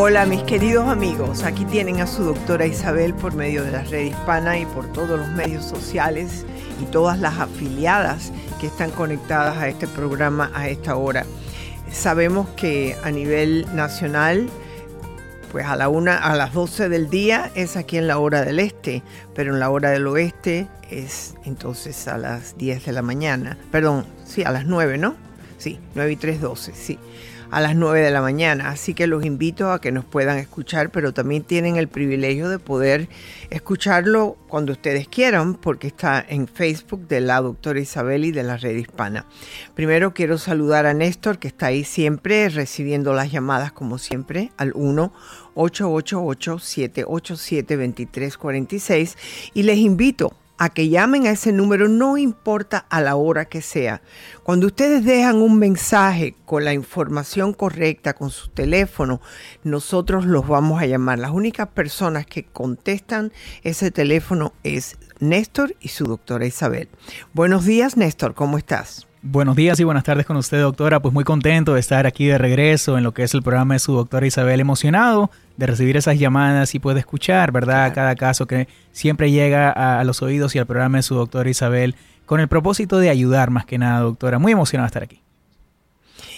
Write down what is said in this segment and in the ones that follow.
Hola mis queridos amigos, aquí tienen a su doctora Isabel por medio de la red hispana y por todos los medios sociales y todas las afiliadas que están conectadas a este programa a esta hora. Sabemos que a nivel nacional, pues a la una, a las 12 del día es aquí en la hora del este, pero en la hora del oeste es entonces a las 10 de la mañana. Perdón, sí, a las 9, ¿no? Sí, 9 y 3, 12, sí a las 9 de la mañana. Así que los invito a que nos puedan escuchar, pero también tienen el privilegio de poder escucharlo cuando ustedes quieran, porque está en Facebook de la doctora Isabel y de la red hispana. Primero quiero saludar a Néstor, que está ahí siempre recibiendo las llamadas, como siempre, al 1. 888-787-2346 y les invito a que llamen a ese número, no importa a la hora que sea. Cuando ustedes dejan un mensaje con la información correcta, con su teléfono, nosotros los vamos a llamar. Las únicas personas que contestan ese teléfono es Néstor y su doctora Isabel. Buenos días, Néstor, ¿cómo estás? Buenos días y buenas tardes con usted, doctora. Pues muy contento de estar aquí de regreso en lo que es el programa de su doctora Isabel, emocionado de recibir esas llamadas y puede escuchar, ¿verdad? Cada caso que siempre llega a, los oídos y al programa de su doctora Isabel con el propósito de ayudar más que nada, doctora. Muy emocionado de estar aquí.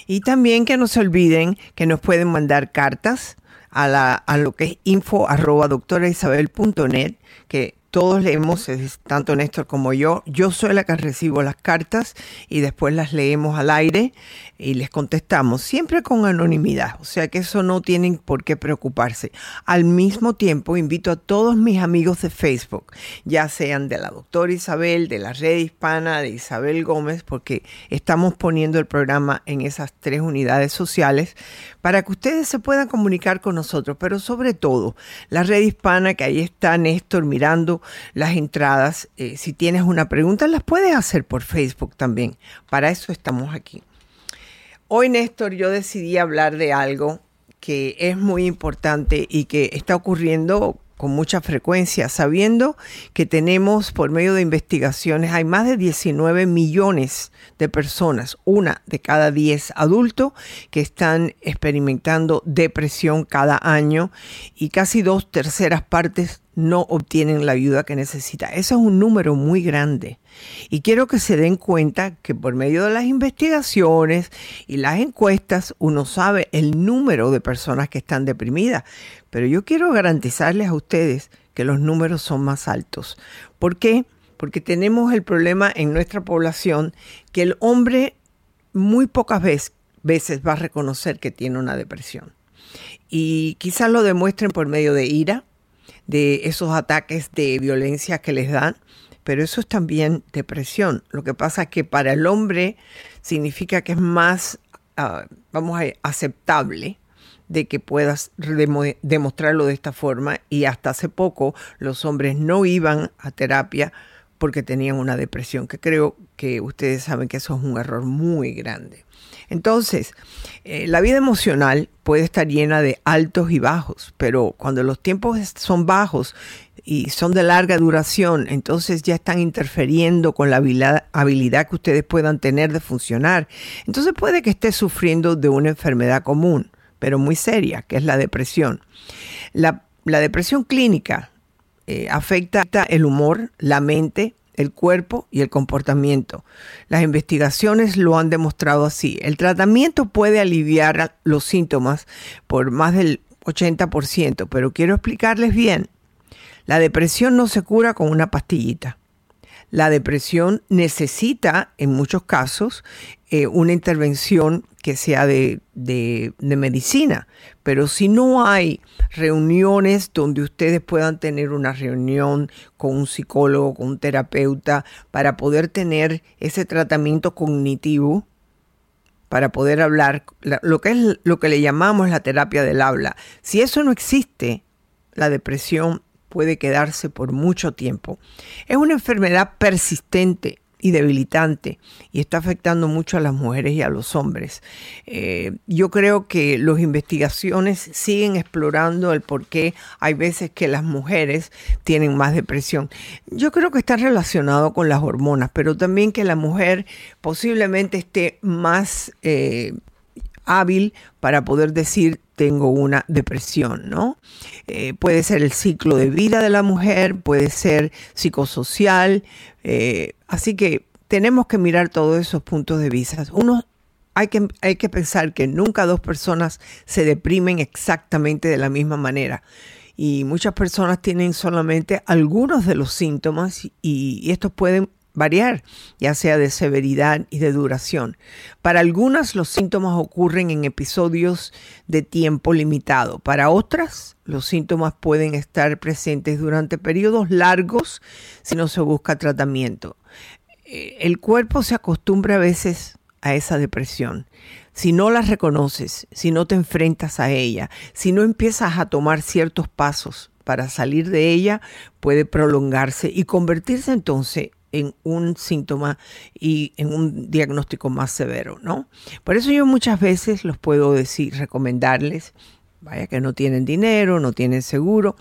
Y también que no se olviden que nos pueden mandar cartas a, la, a lo que es info arroba doctoraisabel.net, que todos leemos, tanto Néstor como yo. Yo soy la que recibo las cartas y después las leemos al aire y les contestamos, siempre con anonimidad, o sea que eso no tienen por qué preocuparse. Al mismo tiempo, invito a todos mis amigos de Facebook, ya sean de la doctora Isabel, de la red hispana, de Isabel Gómez, porque estamos poniendo el programa en esas tres unidades sociales para que ustedes se puedan comunicar con nosotros, pero sobre todo la red hispana, que ahí está Néstor mirando las entradas. Eh, si tienes una pregunta, las puedes hacer por Facebook también. Para eso estamos aquí. Hoy, Néstor, yo decidí hablar de algo que es muy importante y que está ocurriendo con mucha frecuencia, sabiendo que tenemos por medio de investigaciones, hay más de 19 millones de personas, una de cada 10 adultos, que están experimentando depresión cada año y casi dos terceras partes no obtienen la ayuda que necesita. Eso es un número muy grande. Y quiero que se den cuenta que por medio de las investigaciones y las encuestas uno sabe el número de personas que están deprimidas. Pero yo quiero garantizarles a ustedes que los números son más altos. ¿Por qué? Porque tenemos el problema en nuestra población que el hombre muy pocas veces, va a reconocer que tiene una depresión. Y quizás lo demuestren por medio de ira, de esos ataques de violencia que les dan, pero eso es también depresión. Lo que pasa es que para el hombre significa que es más, ah, vamos a aceptable de que puedas demostrarlo de esta forma y hasta hace poco los hombres no iban a terapia porque tenían una depresión, que creo que ustedes saben que eso es un error muy grande. Entonces, eh, la vida emocional puede estar llena de altos y bajos, pero cuando los tiempos son bajos y son de larga duración, entonces ya están interfiriendo con la habilidad, que ustedes puedan tener de funcionar. Entonces puede que esté sufriendo de una enfermedad común, pero muy seria, que es la depresión. La, depresión clínica eh, afecta el humor, la mente, el cuerpo y el comportamiento. Las investigaciones lo han demostrado así. El tratamiento puede aliviar los síntomas por más del 80%, pero quiero explicarles bien. La depresión no se cura con una pastillita. La depresión necesita, en muchos casos, eh, una intervención que sea de, de, medicina. Pero si no hay reuniones donde ustedes puedan tener una reunión con un psicólogo, con un terapeuta, para poder tener ese tratamiento cognitivo, para poder hablar, lo que es lo que le llamamos la terapia del habla. Si eso no existe, la depresión puede quedarse por mucho tiempo. Es una enfermedad persistente y debilitante y está afectando mucho a las mujeres y a los hombres. Eh, yo creo que las investigaciones siguen explorando el por qué hay veces que las mujeres tienen más depresión. Yo creo que está relacionado con las hormonas, pero también que la mujer posiblemente esté más eh, hábil para poder decir tengo una depresión, ¿no? Eh, puede ser el ciclo de vida de la mujer, puede ser psicosocial, eh, así que tenemos que mirar todos esos puntos de vista. Uno, hay que, hay que pensar que nunca dos personas se deprimen exactamente de la misma manera y muchas personas tienen solamente algunos de los síntomas y estos pueden variar, ya sea de severidad y de duración. Para algunas los síntomas ocurren en episodios de tiempo limitado. Para otras los síntomas pueden estar presentes durante periodos largos si no se busca tratamiento. Eh, el cuerpo se acostumbra a veces a esa depresión. Si no la reconoces, si no te enfrentas a ella, si no empiezas a tomar ciertos pasos para salir de ella, puede prolongarse y convertirse entonces en un síntoma y en un diagnóstico más severo, ¿no? Por eso yo muchas veces los puedo decir, recomendarles, vaya que no tienen dinero, no tienen seguro,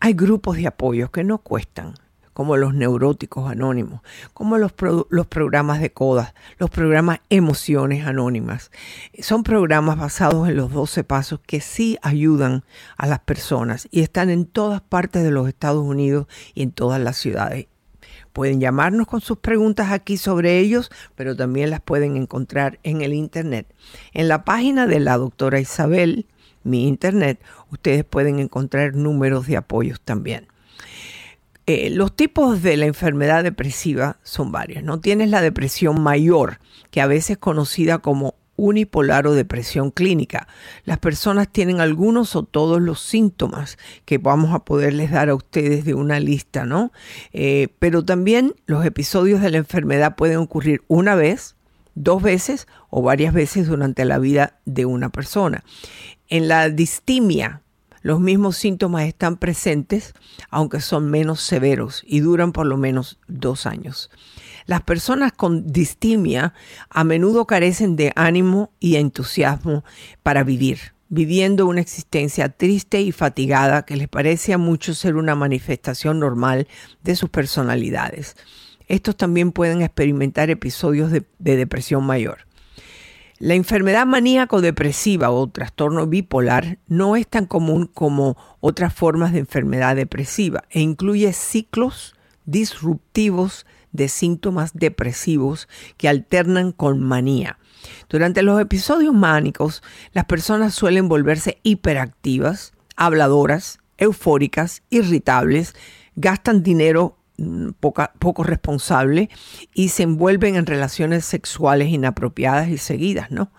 hay grupos de apoyo que no cuestan, como los neuróticos anónimos, como los, los programas de CODAS, los programas Emociones Anónimas. Son programas basados en los 12 pasos que sí ayudan a las personas y están en todas partes de los Estados Unidos y en todas las ciudades. Pueden llamarnos con sus preguntas aquí sobre ellos, pero también las pueden encontrar en el Internet. En la página de la doctora Isabel, mi Internet, ustedes pueden encontrar números de apoyos también. Eh, los tipos de la enfermedad depresiva son varios. No tienes la depresión mayor, que a veces es conocida como unipolar o depresión clínica. Las personas tienen algunos o todos los síntomas que vamos a poderles dar a ustedes de una lista, ¿no? Eh, pero también los episodios de la enfermedad pueden ocurrir una vez, dos veces o varias veces durante la vida de una persona. En la distimia, los mismos síntomas están presentes, aunque son menos severos y duran por lo menos dos años. Las personas con distimia a menudo carecen de ánimo y entusiasmo para vivir, viviendo una existencia triste y fatigada que les parece a muchos ser una manifestación normal de sus personalidades. Estos también pueden experimentar episodios de, depresión mayor. La enfermedad maníaco-depresiva o trastorno bipolar no es tan común como otras formas de enfermedad depresiva e incluye ciclos disruptivos de síntomas depresivos que alternan con manía. Durante los episodios mánicos, las personas suelen volverse hiperactivas, habladoras, eufóricas, irritables, gastan dinero mm, poco responsable y se envuelven en relaciones sexuales inapropiadas y seguidas, ¿no?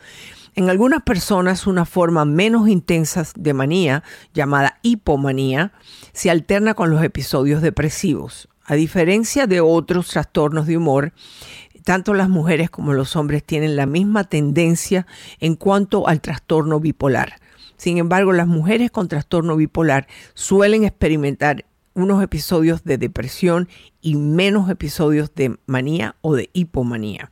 En algunas personas una forma menos intensa de manía, llamada hipomanía, se alterna con los episodios depresivos. A diferencia de otros trastornos de humor, tanto las mujeres como los hombres tienen la misma tendencia en cuanto al trastorno bipolar. Sin embargo, las mujeres con trastorno bipolar suelen experimentar unos episodios de depresión y menos episodios de manía o de hipomanía.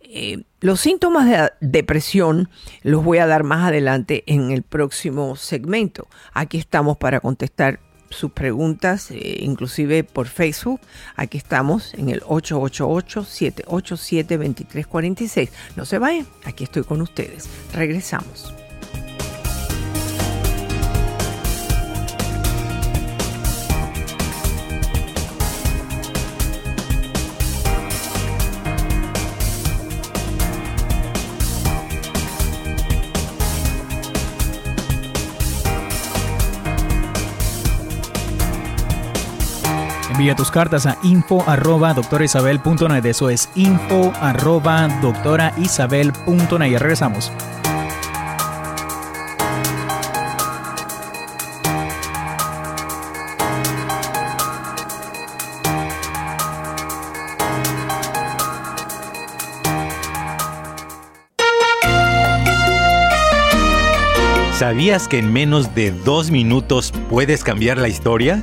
Eh, los síntomas de depresión los voy a dar más adelante en el próximo segmento. Aquí estamos para contestar sus preguntas, eh, inclusive por Facebook. Aquí estamos en el 888-787-2346. No se vayan, aquí estoy con ustedes. Regresamos. Envía tus cartas a info arroba doctoraisabel.net. Eso es info arroba doctoraisabel.net. Ya regresamos. ¿Sabías que en menos de dos minutos puedes cambiar la historia?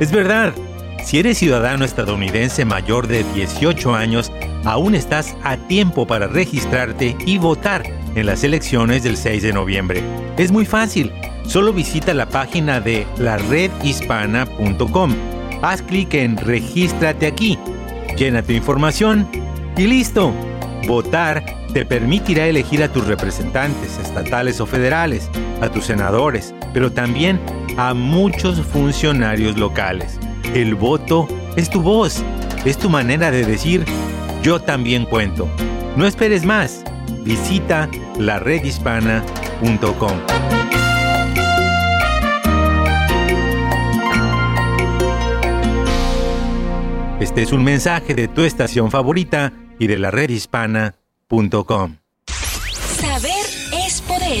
Es verdad. Si eres ciudadano estadounidense mayor de 18 años, aún estás a tiempo para registrarte y votar en las elecciones del 6 de noviembre. Es muy fácil. Solo visita la página de laredhispana.com. Haz clic en Regístrate aquí. Llena tu información y listo. Votar te permitirá elegir a tus representantes estatales o federales, a tus senadores, pero también a muchos funcionarios locales. El voto es tu voz, es tu manera de decir yo también cuento. No esperes más. Visita laredhispana.com. Este es un mensaje de tu estación favorita y de la redhispana.com. Saber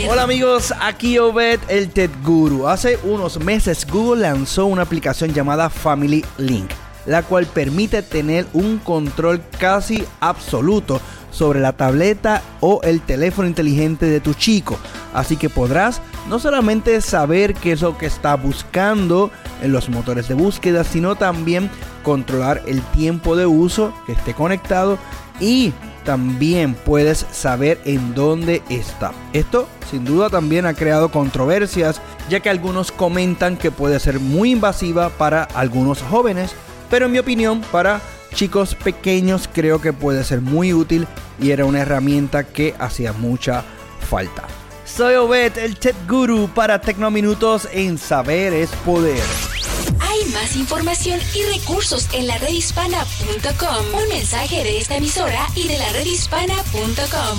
Hola amigos, aquí Obed el Ted Guru. Hace unos meses Google lanzó una aplicación llamada Family Link, la cual permite tener un control casi absoluto sobre la tableta o el teléfono inteligente de tu chico. Así que podrás no solamente saber qué es lo que está buscando en los motores de búsqueda, sino también controlar el tiempo de uso que esté conectado y también puedes saber en dónde está. Esto sin duda también ha creado controversias, ya que algunos comentan que puede ser muy invasiva para algunos jóvenes, pero en mi opinión para chicos pequeños creo que puede ser muy útil y era una herramienta que hacía mucha falta. Soy Obed, el Tech Guru para Tecnominutos en Saber es Poder. Hay más información y recursos en la redhispana.com. Un mensaje de esta emisora y de la redhispana.com.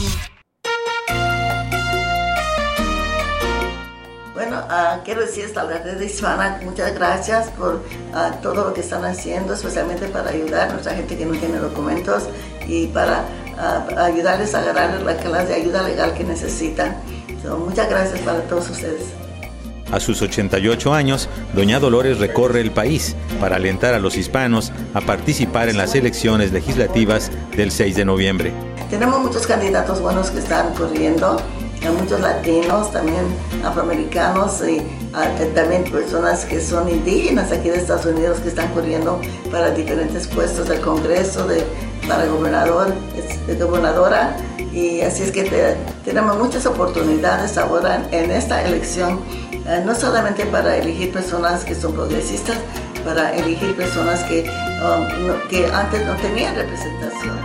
Bueno, uh, quiero decir a la red hispana muchas gracias por uh, todo lo que están haciendo, especialmente para ayudar a nuestra gente que no tiene documentos y para uh, ayudarles a agarrar la clase de ayuda legal que necesitan. So, muchas gracias para todos ustedes. A sus 88 años, Doña Dolores recorre el país para alentar a los hispanos a participar en las elecciones legislativas del 6 de noviembre. Tenemos muchos candidatos buenos que están corriendo, muchos latinos, también afroamericanos y uh, también personas que son indígenas aquí de Estados Unidos que están corriendo para diferentes puestos del Congreso, de, para gobernador, de gobernadora. Y así es que te, tenemos muchas oportunidades ahora en esta elección Uh, no solamente para elegir personas que son progresistas, para elegir personas que, um, no, que antes no tenían representación.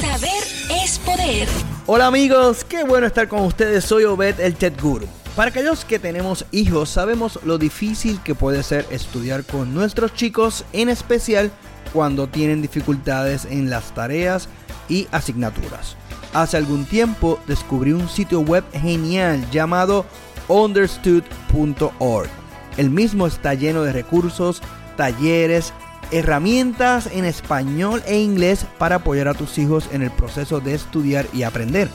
Saber es poder. Hola amigos, qué bueno estar con ustedes. Soy Obed el Ted Guru. Para aquellos que tenemos hijos, sabemos lo difícil que puede ser estudiar con nuestros chicos, en especial cuando tienen dificultades en las tareas y asignaturas. Hace algún tiempo descubrí un sitio web genial llamado understood.org. El mismo está lleno de recursos, talleres, herramientas en español e inglés para apoyar a tus hijos en el proceso de estudiar y aprender.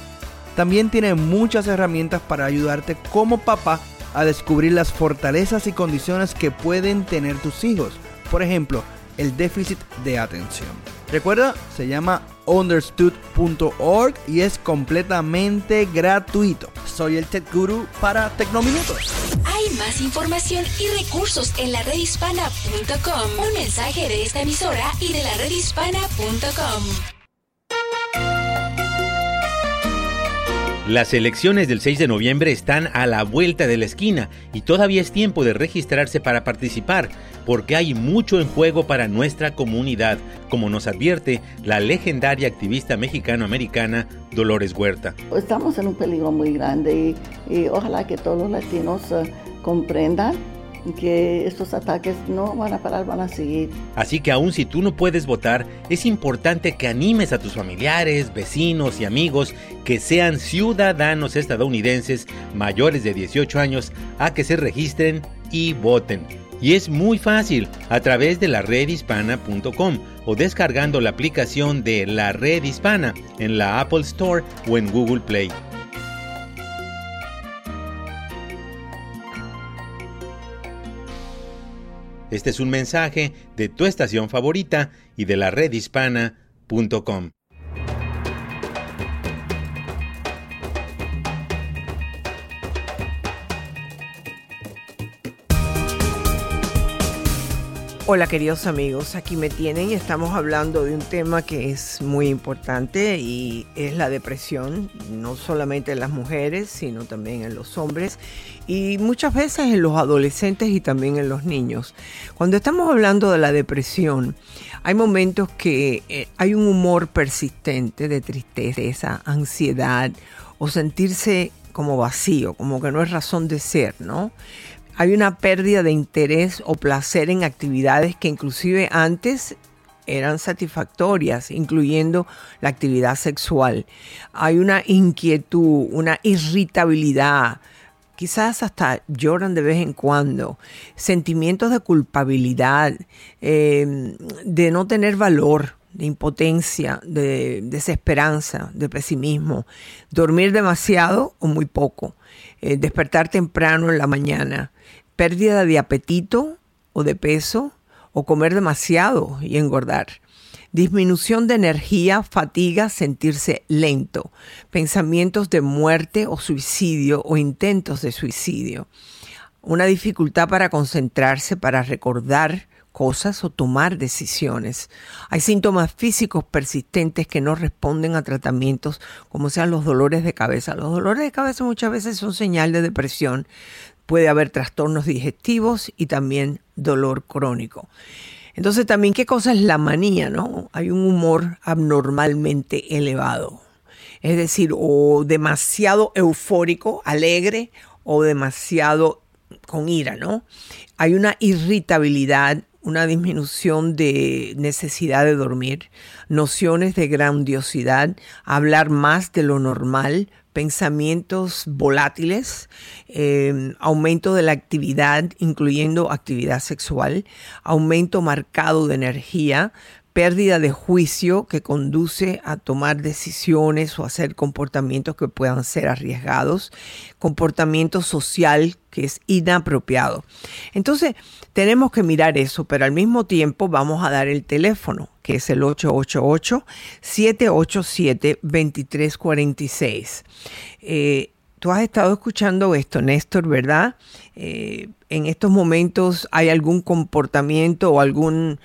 También tiene muchas herramientas para ayudarte como papá a descubrir las fortalezas y condiciones que pueden tener tus hijos. Por ejemplo, el déficit de atención. Recuerda, se llama understood.org y es completamente gratuito. Soy el Tech Guru para Tecnominutos. Hay más información y recursos en la redhispana.com. Un mensaje de esta emisora y de la redhispana.com. Las elecciones del 6 de noviembre están a la vuelta de la esquina y todavía es tiempo de registrarse para participar, porque hay mucho en juego para nuestra comunidad, como nos advierte la legendaria activista mexicano-americana Dolores Huerta. Estamos en un peligro muy grande y, ojalá que todos los latinos uh, comprendan que estos ataques no van a parar, van a seguir. Así que aun si tú no puedes votar, es importante que animes a tus familiares, vecinos y amigos que sean ciudadanos estadounidenses mayores de 18 años a que se registren y voten. Y es muy fácil a través de la redhispana.com o descargando la aplicación de la red hispana en la Apple Store o en Google Play. Este es un mensaje de tu estación favorita y de la redhispana.com. Hola queridos amigos, aquí me tienen y estamos hablando de un tema que es muy importante y es la depresión, no solamente en las mujeres, sino también en los hombres y muchas veces en los adolescentes y también en los niños. Cuando estamos hablando de la depresión, hay momentos que eh, hay un humor persistente de tristeza, ansiedad o sentirse como vacío, como que no es razón de ser, ¿no? Hay una pérdida de interés o placer en actividades que inclusive antes eran satisfactorias, incluyendo la actividad sexual. Hay una inquietud, una irritabilidad, quizás hasta lloran de vez en cuando, sentimientos de culpabilidad, em, de no tener valor, de impotencia, de desesperanza, de pesimismo, dormir demasiado o muy poco, eh, despertar temprano en la mañana, pérdida de apetito o de peso o comer demasiado y engordar. Disminución de energía, fatiga, sentirse lento, pensamientos de muerte o suicidio o intentos de suicidio. Una dificultad para concentrarse, para recordar cosas o tomar decisiones. Hay síntomas físicos persistentes que no responden a tratamientos como sean los dolores de cabeza. Los dolores de cabeza muchas veces son señal de depresión, puede haber trastornos digestivos y también dolor crónico. Entonces también qué cosa es la manía, ¿no? Hay un humor abnormalmente elevado. Es decir, o demasiado eufórico, alegre, o demasiado con ira, ¿no? Hay una irritabilidad, una disminución de necesidad de dormir, nociones de grandiosidad, hablar más de lo normal, pensamientos volátiles, em, aumento de la actividad, incluyendo actividad sexual, aumento marcado de energía, pérdida de juicio que conduce a tomar decisiones o hacer comportamientos que puedan ser arriesgados, comportamiento social que es inapropiado. Entonces, tenemos que mirar eso, pero al mismo tiempo vamos a dar el teléfono, que es el 888-787-2346. Eh, tú has estado escuchando esto, Néstor, ¿verdad? Eh, en estos momentos hay algún comportamiento o algún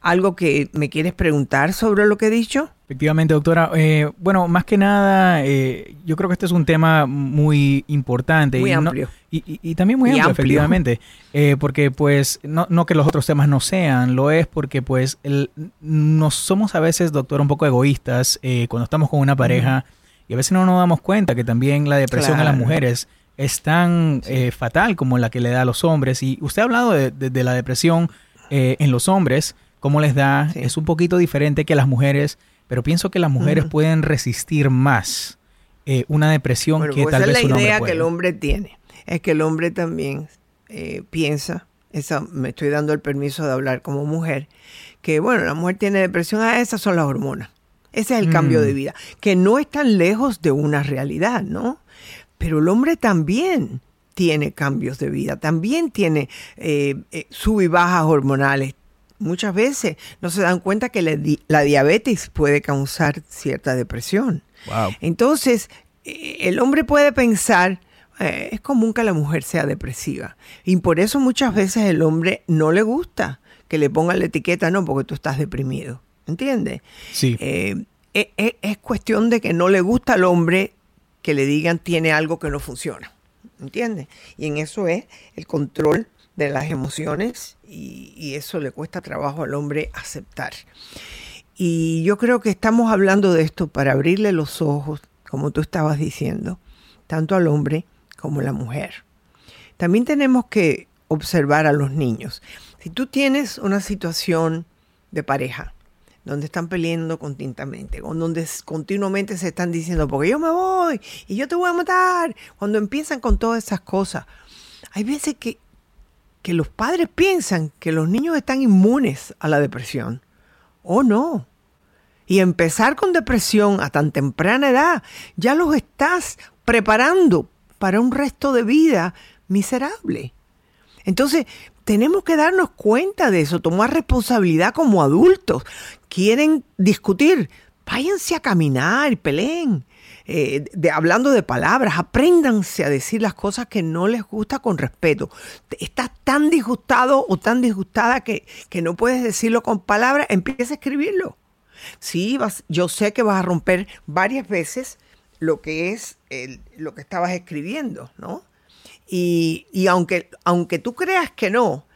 algo que me quieres preguntar sobre lo que he dicho. Efectivamente, doctora. Eh, bueno, más que nada, eh, yo creo que este es un tema muy importante. Muy y amplio. y, también muy, amplio, efectivamente. Eh, porque pues, no, no, que los otros temas no sean, lo es porque pues el, nos somos a veces, doctora, un poco egoístas cuando estamos con una pareja y a veces no nos damos cuenta que también la depresión a las mujeres es tan fatal como la que le da a los hombres. Y usted ha hablado de, la depresión en los hombres, cómo les da, es un poquito diferente que las mujeres pero pienso que las mujeres pueden resistir más eh, una depresión que pues tal vez es la idea que el hombre tiene, es que el hombre también eh, piensa, esa, me estoy dando el permiso de hablar como mujer, que bueno, la mujer tiene depresión, ah, esas son las hormonas. Ese es el cambio de mm. vida, que no es tan lejos de una realidad, ¿no? Pero el hombre también tiene cambios de vida, también tiene eh, sub y bajas hormonales, muchas veces no se dan cuenta que la, diabetes puede causar cierta depresión. Entonces, eh, el hombre puede pensar, eh, es común que la mujer sea depresiva. Y por eso muchas veces el hombre no le gusta que le pongan la etiqueta, no, porque tú estás deprimido. ¿Entiendes? Sí. Eh, es cuestión de que no le gusta al hombre que le digan tiene algo que no funciona. ¿Entiendes? Y en eso es el control de las emociones y, eso le cuesta trabajo al hombre aceptar. Y yo creo que estamos hablando de esto para abrirle los ojos, como tú estabas diciendo, tanto al hombre como a la mujer. También tenemos que observar a los niños. Si tú tienes una situación de pareja, donde están peleando continuamente, donde continuamente se están diciendo, porque yo me voy y yo te voy a matar, cuando empiezan con todas esas cosas, hay veces que que los padres piensan que los niños están inmunes a la depresión. ¿O no? Y empezar con depresión a tan temprana edad, ya los estás preparando para un resto de vida miserable. Entonces, tenemos que darnos cuenta de eso, tomar responsabilidad como adultos. Quieren discutir, váyanse a caminar, peleen. Eh, de, hablando de palabras, apréndanse a decir las cosas que no les gusta con respeto. Estás tan disgustado o tan disgustada que, que no puedes decirlo con palabras, empieza a escribirlo. Sí, vas, yo sé que vas a romper varias veces lo que es lo que estabas escribiendo, ¿no? Y, y aunque, aunque tú creas que no,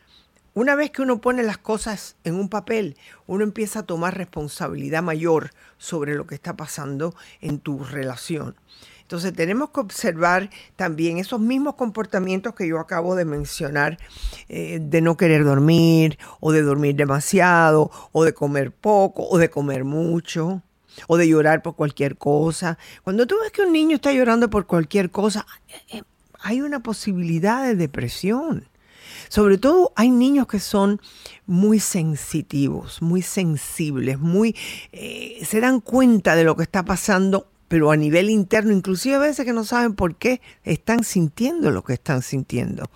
una vez que uno pone las cosas en un papel, uno empieza a tomar responsabilidad mayor sobre lo que está pasando en tu relación. Entonces tenemos que observar también esos mismos comportamientos que yo acabo de mencionar, eh, de no querer dormir, o de dormir demasiado, o de comer poco, o de comer mucho, o de llorar por cualquier cosa. Cuando tú ves que un niño está llorando por cualquier cosa, eh, eh, hay una posibilidad de depresión. Sobre todo hay niños que son muy sensitivos, muy sensibles, muy eh, se dan cuenta de lo que está pasando, pero a nivel interno, inclusive a veces que no saben por qué están sintiendo lo que están sintiendo.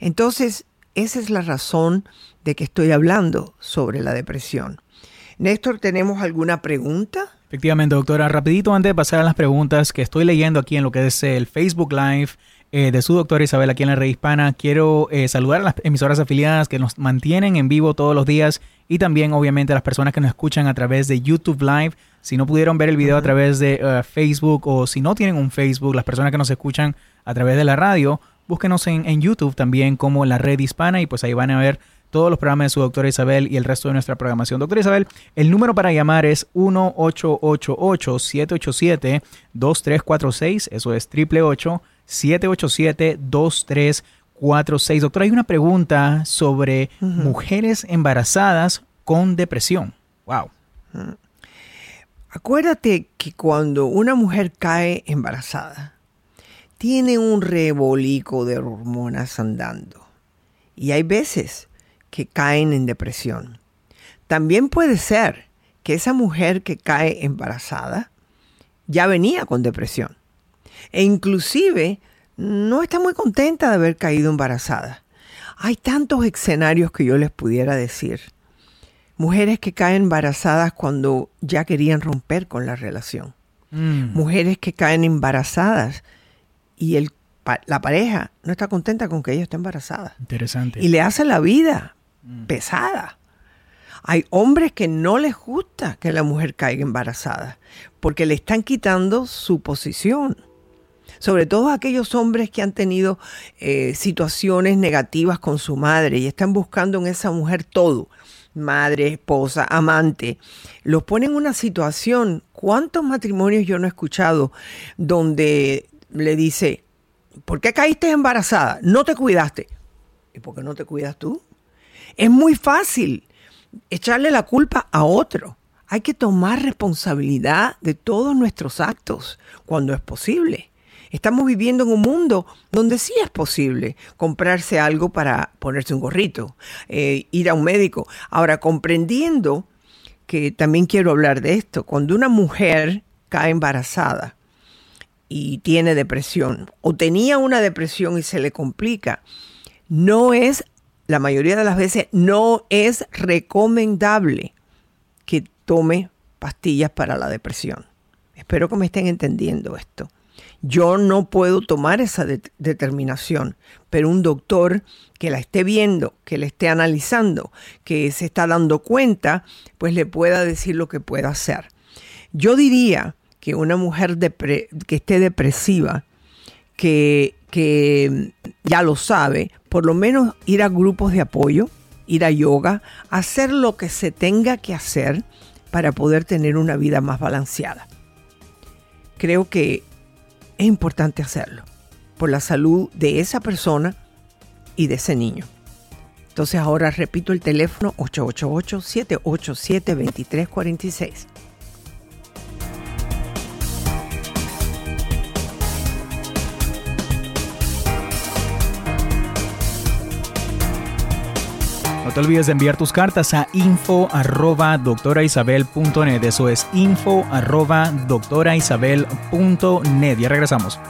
Entonces, esa es la razón de que estoy hablando sobre la depresión. Néstor, ¿tenemos alguna pregunta? Efectivamente, doctora. Rapidito antes de pasar a las preguntas que estoy leyendo aquí en lo que es el Facebook Live eh, de su doctora Isabel aquí en la red hispana. Quiero eh, saludar a las emisoras afiliadas que nos mantienen en vivo todos los días y también obviamente a las personas que nos escuchan a través de YouTube Live. Si no pudieron ver el video a través de eh, Facebook o si no tienen un Facebook, las personas que nos escuchan a través de la radio, búsquenos en, en YouTube también como la red hispana y pues ahí van a ver todos los programas de su doctora Isabel y el resto de nuestra programación. Doctora Isabel, el número para llamar es 1-888-787-2346, eso es 888 787-2346. Doctora, hay una pregunta sobre mujeres embarazadas con depresión. Wow. Acuérdate que cuando una mujer cae embarazada, tiene un rebolico de hormonas andando. Y hay veces que caen en depresión. También puede ser que esa mujer que cae embarazada ya venía con depresión e inclusive no está muy contenta de haber caído embarazada. Hay tantos escenarios que yo les pudiera decir. Mujeres que caen embarazadas cuando ya querían romper con la relación. Mm. Mujeres que caen embarazadas y el, la pareja no está contenta con que ella esté embarazada. Interesante. Y le hace la vida mm. pesada. Hay hombres que no les gusta que la mujer caiga embarazada porque le están quitando su posición sobre todo aquellos hombres que han tenido eh, situaciones negativas con su madre y están buscando en esa mujer todo, madre, esposa, amante, los ponen en una situación, ¿cuántos matrimonios yo no he escuchado donde le dice, ¿por qué caíste embarazada? No te cuidaste. ¿Y por qué no te cuidas tú? Es muy fácil echarle la culpa a otro. Hay que tomar responsabilidad de todos nuestros actos cuando es posible. Estamos viviendo en un mundo donde sí es posible comprarse algo para ponerse un gorrito, eh, ir a un médico. Ahora, comprendiendo que también quiero hablar de esto, cuando una mujer cae embarazada y tiene depresión o tenía una depresión y se le complica, no es, la mayoría de las veces, no es recomendable que tome pastillas para la depresión. Espero que me estén entendiendo esto. Yo no puedo tomar esa determinación, pero un doctor que la esté viendo, que la esté analizando, que se está dando cuenta, pues le pueda decir lo que pueda hacer. Yo diría que una mujer que esté depresiva, que, que ya lo sabe, por lo menos ir a grupos de apoyo, ir a yoga, hacer lo que se tenga que hacer para poder tener una vida más balanceada. Creo que es importante hacerlo por la salud de esa persona y de ese niño. Entonces ahora repito el teléfono 888-787-2346. No te olvides de enviar tus cartas a info arroba doctoraisabel.net. Eso es info arroba doctoraisabel.net. Ya regresamos.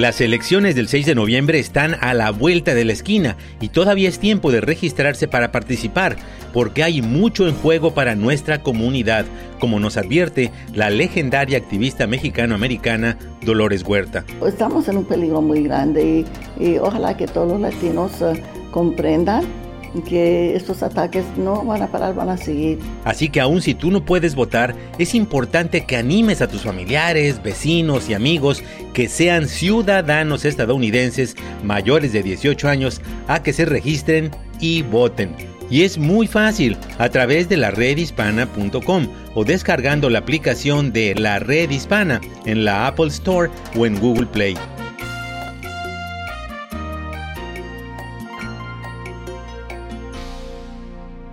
Las elecciones del 6 de noviembre están a la vuelta de la esquina y todavía es tiempo de registrarse para participar, porque hay mucho en juego para nuestra comunidad, como nos advierte la legendaria activista mexicano-americana Dolores Huerta. Estamos en un peligro muy grande y, ojalá que todos los latinos eh, comprendan que estos ataques no van a parar, van a seguir. Así que aun si tú no puedes votar, es importante que animes a tus familiares, vecinos y amigos que sean ciudadanos estadounidenses mayores de 18 años a que se registren y voten. Y es muy fácil a través de la redhispana.com o descargando la aplicación de la red hispana en la Apple Store o en Google Play.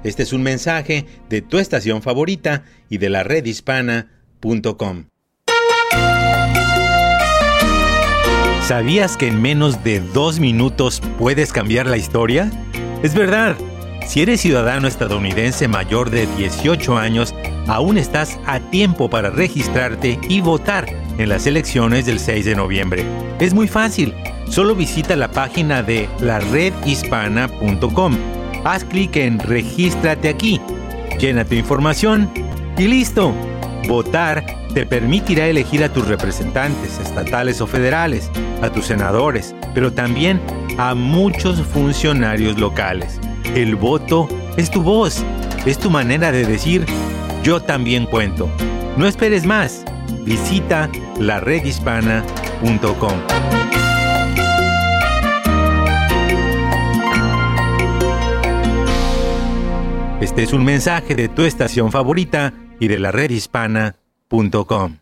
Este es un mensaje de tu estación favorita y de la redhispana.com. ¿Sabías que en menos de dos minutos puedes cambiar la historia? Es verdad. Si eres ciudadano estadounidense mayor de 18 años, aún estás a tiempo para registrarte y votar en las elecciones del 6 de noviembre. Es muy fácil. Solo visita la página de la redhispana.com haz clic en Regístrate aquí, llena tu información y listo. Votar te permitirá elegir a tus representantes estatales o federales, a tus senadores, pero también a muchos funcionarios locales. El voto es tu voz, es tu manera de decir yo también cuento. No esperes más. Visita laredhispana.com. Este es un mensaje de tu estación favorita y de la redhispana.com.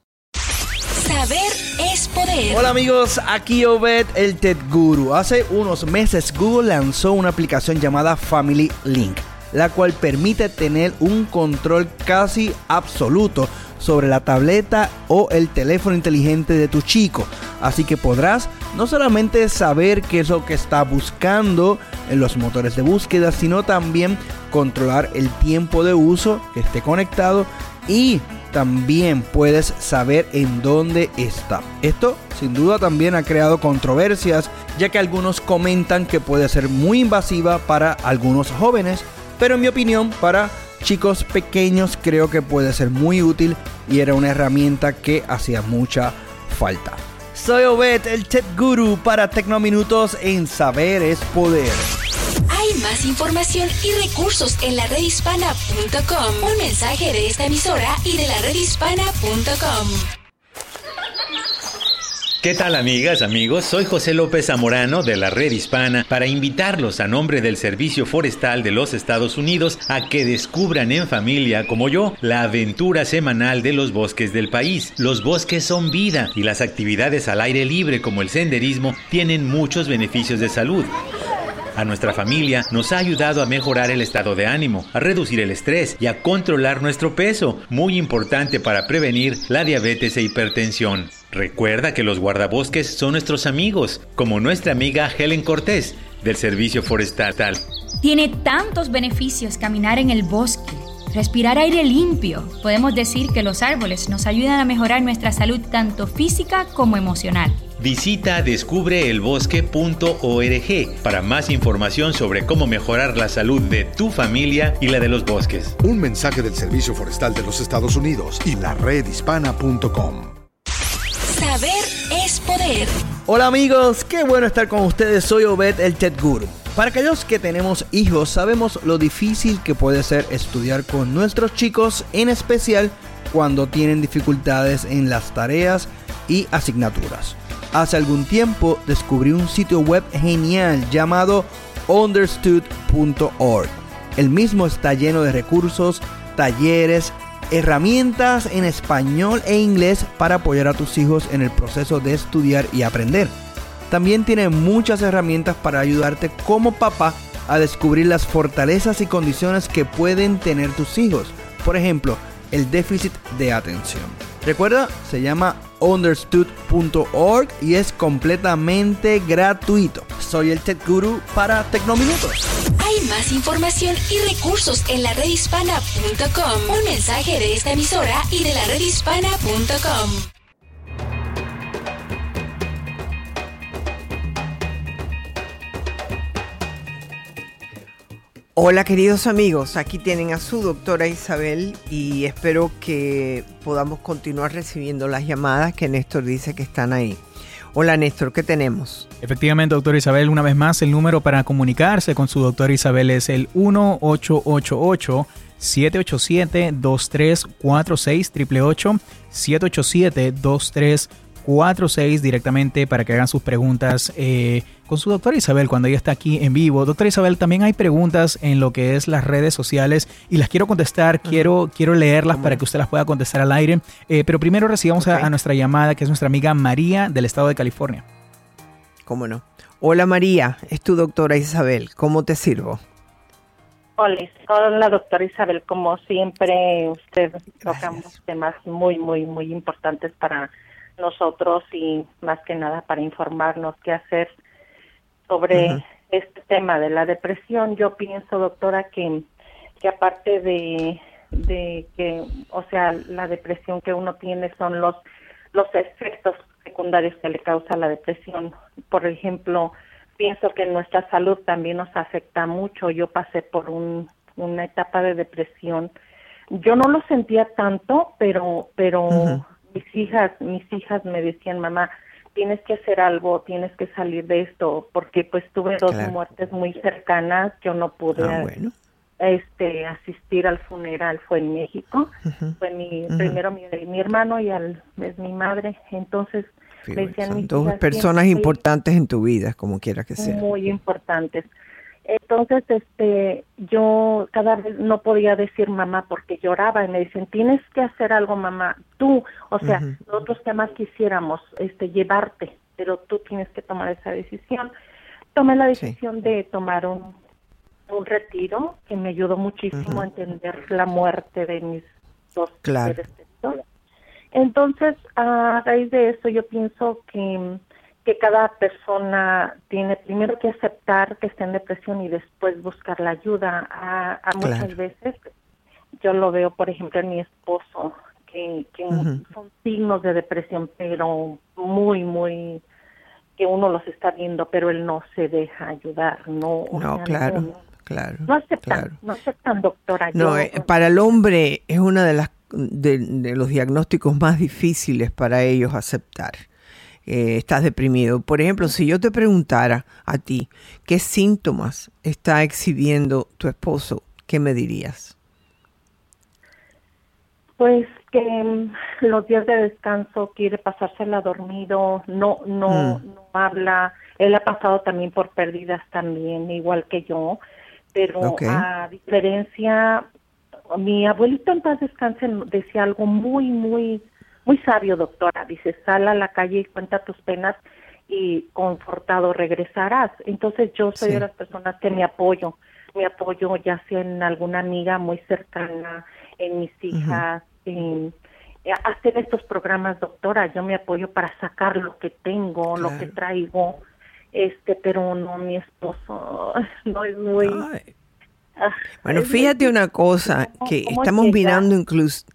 Saber es poder. Hola amigos, aquí Obed, el Ted Guru. Hace unos meses Google lanzó una aplicación llamada Family Link, la cual permite tener un control casi absoluto sobre la tableta o el teléfono inteligente de tu chico. Así que podrás no solamente saber qué es lo que está buscando en los motores de búsqueda, sino también controlar el tiempo de uso que esté conectado y también puedes saber en dónde está. Esto sin duda también ha creado controversias, ya que algunos comentan que puede ser muy invasiva para algunos jóvenes, pero en mi opinión para chicos pequeños creo que puede ser muy útil y era una herramienta que hacía mucha falta. Soy Obed, el Tech Guru para Tecnominutos en Saber es Poder. Hay más información y recursos en la redhispana.com. Un mensaje de esta emisora y de la redhispana.com. ¿Qué tal amigas, amigos? Soy José López Zamorano de la Red Hispana para invitarlos a nombre del Servicio Forestal de los Estados Unidos a que descubran en familia, como yo, la aventura semanal de los bosques del país. Los bosques son vida y las actividades al aire libre como el senderismo tienen muchos beneficios de salud. A nuestra familia nos ha ayudado a mejorar el estado de ánimo, a reducir el estrés y a controlar nuestro peso, muy importante para prevenir la diabetes e hipertensión. Recuerda que los guardabosques son nuestros amigos, como nuestra amiga Helen Cortés del Servicio Forestal. Tiene tantos beneficios caminar en el bosque, respirar aire limpio. Podemos decir que los árboles nos ayudan a mejorar nuestra salud tanto física como emocional. Visita descubreelbosque.org para más información sobre cómo mejorar la salud de tu familia y la de los bosques. Un mensaje del Servicio Forestal de los Estados Unidos y la redhispana.com. Saber es poder. Hola amigos, qué bueno estar con ustedes. Soy Obed el Ted Guru. Para aquellos que tenemos hijos, sabemos lo difícil que puede ser estudiar con nuestros chicos, en especial cuando tienen dificultades en las tareas y asignaturas. Hace algún tiempo descubrí un sitio web genial llamado understood.org. El mismo está lleno de recursos, talleres, herramientas en español e inglés para apoyar a tus hijos en el proceso de estudiar y aprender. También tiene muchas herramientas para ayudarte como papá a descubrir las fortalezas y condiciones que pueden tener tus hijos. Por ejemplo, el déficit de atención. Recuerda, se llama understood.org y es completamente gratuito. Soy el Tech Guru para Tecnominutos. Hay más información y recursos en la redhispana.com. Un mensaje de esta emisora y de la redhispana.com. Hola queridos amigos, aquí tienen a su doctora Isabel y espero que podamos continuar recibiendo las llamadas que Néstor dice que están ahí. Hola Néstor, ¿qué tenemos? Efectivamente, doctora Isabel, una vez más, el número para comunicarse con su doctora Isabel es el 1888 787 2346 888 787 2346 directamente para que hagan sus preguntas eh, con su doctora Isabel cuando ella está aquí en vivo. Doctora Isabel, también hay preguntas en lo que es las redes sociales y las quiero contestar, quiero, quiero leerlas para que usted las pueda contestar al aire. Eh, pero primero recibamos a, nuestra llamada, que es nuestra amiga María del estado de California. ¿Cómo no? Hola María, es tu doctora Isabel, ¿cómo te sirvo? Hola, hola doctora Isabel, como siempre usted tocamos temas muy, muy, muy importantes para nosotros y más que nada para informarnos qué hacer sobre este tema de la depresión. Yo pienso, doctora, que, que aparte de, de que, o sea, la depresión que uno tiene son los, los efectos secundarios que le causa la depresión. Por ejemplo, pienso que nuestra salud también nos afecta mucho. Yo pasé por un, una etapa de depresión. Yo no lo sentía tanto, pero, pero mis hijas, mis hijas me decían, mamá, tienes que hacer algo, tienes que salir de esto, porque pues tuve dos muertes muy cercanas, yo no pude ah, este asistir al funeral, fue en México, fue mi primero mi, mi, hermano y al, es mi madre, entonces me decían dos personas importantes en tu vida, como quiera que sea. Muy importantes. Entonces, este, yo cada vez no podía decir mamá porque lloraba y me dicen, tienes que hacer algo mamá, tú, o sea, nosotros que más quisiéramos, este, llevarte, pero tú tienes que tomar esa decisión. Tomé la decisión de tomar un, un retiro que me ayudó muchísimo a entender la muerte de mis dos claro. Entonces, a raíz de eso, yo pienso que que cada persona tiene primero que aceptar que está en depresión y después buscar la ayuda. A, muchas veces yo lo veo, por ejemplo, en mi esposo, que, son signos de depresión, pero muy, muy que uno los está viendo, pero él no se deja ayudar, no. No, claro, claro. No aceptan, no aceptan, doctora. No, eh, para el hombre es uno de las de los diagnósticos más difíciles para ellos aceptar eh, estás deprimido. Por ejemplo, si yo te preguntara a ti qué síntomas está exhibiendo tu esposo, ¿qué me dirías? Pues que mm, los días de descanso quiere pasársela dormido, no, no, mm. no habla. Él ha pasado también por pérdidas también, igual que yo, pero a diferencia, mi abuelito en paz descanse decía algo muy, muy muy sabio, doctora. Dice, sal a la calle y cuenta tus penas y confortado regresarás. Entonces yo soy de las personas que me apoyo, me apoyo ya sea en alguna amiga muy cercana, en mis hijas, en hacer estos programas, doctora. Yo me apoyo para sacar lo que tengo, lo que traigo, este, pero no mi esposo, no es muy. Ah, bueno, fíjate una cosa, que estamos mirando incluso